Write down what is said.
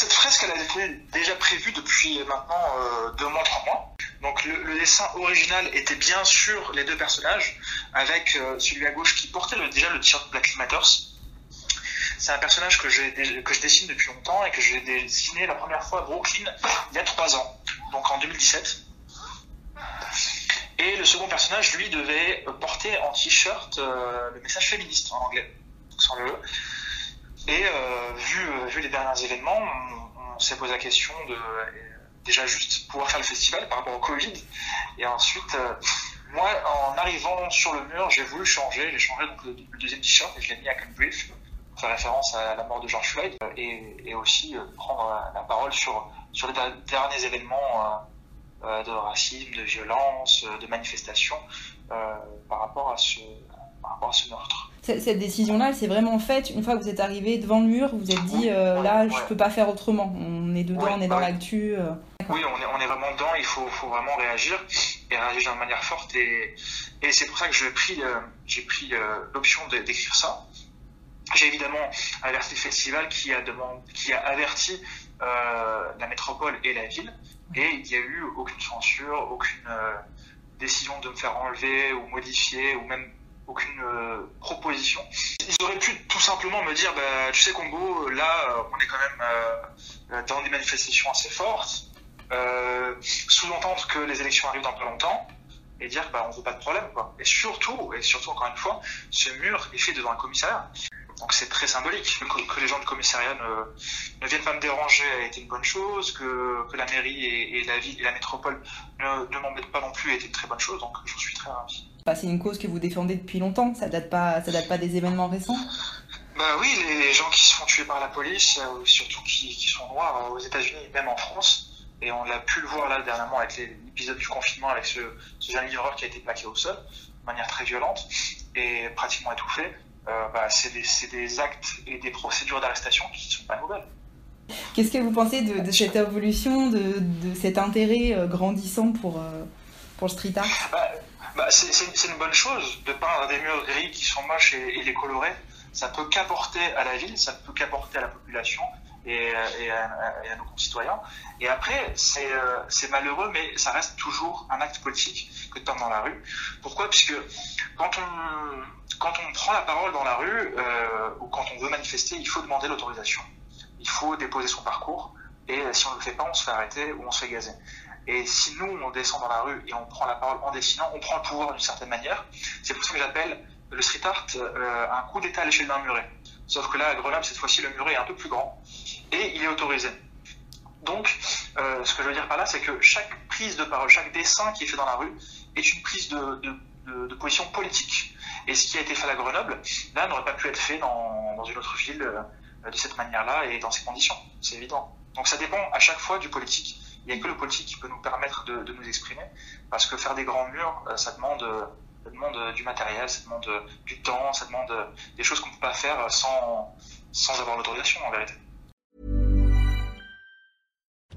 Cette fresque, elle été déjà prévue depuis maintenant euh, deux mois, trois mois. Donc le, dessin original était bien sûr les deux personnages, avec euh, celui à gauche qui portait le- déjà le t-shirt Black Matters. C'est un personnage que, je dessine depuis longtemps et que j'ai dessiné la première fois à Brooklyn il y a trois ans, donc en 2017. Et le second personnage, lui, devait porter en t-shirt euh, le message féministe en anglais, sans le E. Et euh, vu les derniers événements, on, s'est posé la question de euh, déjà juste pouvoir faire le festival par rapport au Covid. Et ensuite, euh, moi, en arrivant sur le mur, j'ai voulu changer. J'ai changé donc, le, deuxième t-shirt et je l'ai mis à Brief, pour faire référence à la mort de George Floyd, et, et aussi euh, prendre la parole sur, sur les der- derniers événements de racisme, de violence, de manifestation euh, par, rapport à ce, à ce meurtre. Cette cette décision-là, elle s'est vraiment faite une fois que vous êtes arrivé devant le mur, vous vous êtes dit euh, là, ouais. je peux pas faire autrement. On est dedans, on est dans ouais. l'actu. euh. Oui, on est, on est vraiment dedans, il faut, faut vraiment réagir et réagir de manière forte. Et, et c'est pour ça que j'ai pris, euh, j'ai pris l'option d'écrire ça. J'ai évidemment averti le festival qui a, demandé, qui a averti la métropole et la ville. Et il n'y a eu aucune censure, aucune décision de me faire enlever ou modifier ou même aucune euh, proposition. Ils auraient pu tout simplement me dire, bah, tu sais Combo, là, euh, on est quand même euh, dans des manifestations assez fortes euh, sous-entendre que les élections arrivent dans pas longtemps et dire bah on veut pas de problème. Et surtout, et surtout encore une fois, ce mur est fait devant un commissariat. Donc c'est très symbolique que, les gens du commissariat ne, ne viennent pas me déranger a été une bonne chose, que, la mairie et, la ville la métropole ne, ne m'embêtent pas non plus a été une très bonne chose, donc je suis très ravi. Enfin, c'est une cause que vous défendez depuis longtemps, ça date pas, ça date pas des événements récents. Bah oui, les, gens qui se font tuer par la police, euh, surtout qui, qui sont noirs euh, aux États-Unis, même en France, et on l'a pu le voir là dernièrement avec l'épisode du confinement, avec ce, ce jeune livreur qui a été plaqué au sol, de manière très violente et pratiquement étouffé. Euh, bah, c'est des, actes et des procédures d'arrestation qui ne sont pas nouvelles. Qu'est-ce que vous pensez de, de cette évolution, de, de cet intérêt euh, grandissant pour, pour le street art? Bah, bah, c'est une bonne chose de peindre des murs gris qui sont moches et, et les colorer. Ça peut qu'apporter à la ville, ça ne peut qu'apporter à la population et, à, nos concitoyens. Et après, c'est euh, c'est malheureux, mais ça reste toujours un acte politique que de peindre dans la rue. Pourquoi? Puisque quand on, quand on prend la parole dans la rue euh, ou quand on veut manifester, il faut demander l'autorisation. Il faut déposer son parcours. Et si on ne le fait pas, on se fait arrêter ou on se fait gazer. Et si nous, on descend dans la rue et on prend la parole en dessinant, on prend le pouvoir d'une certaine manière. C'est pour ça que j'appelle le street art euh, un coup d'état à l'échelle d'un muret. Sauf que là, à Grenoble, cette fois-ci, le muret est un peu plus grand et il est autorisé. Donc, euh, ce que je veux dire par là, c'est que chaque prise de parole, chaque dessin qui est fait dans la rue est une prise de, position politique. Et ce qui a été fait à Grenoble, là, n'aurait pas pu être fait dans, dans une autre ville euh, de cette manière-là et dans ces conditions. C'est évident. Donc ça dépend à chaque fois du politique. Il n'y a que le politique qui peut nous permettre de, de nous exprimer, parce que faire des grands murs, euh, ça demande, ça demande du matériel, ça demande du temps, ça demande des choses qu'on ne peut pas faire sans, sans avoir l'autorisation en vérité.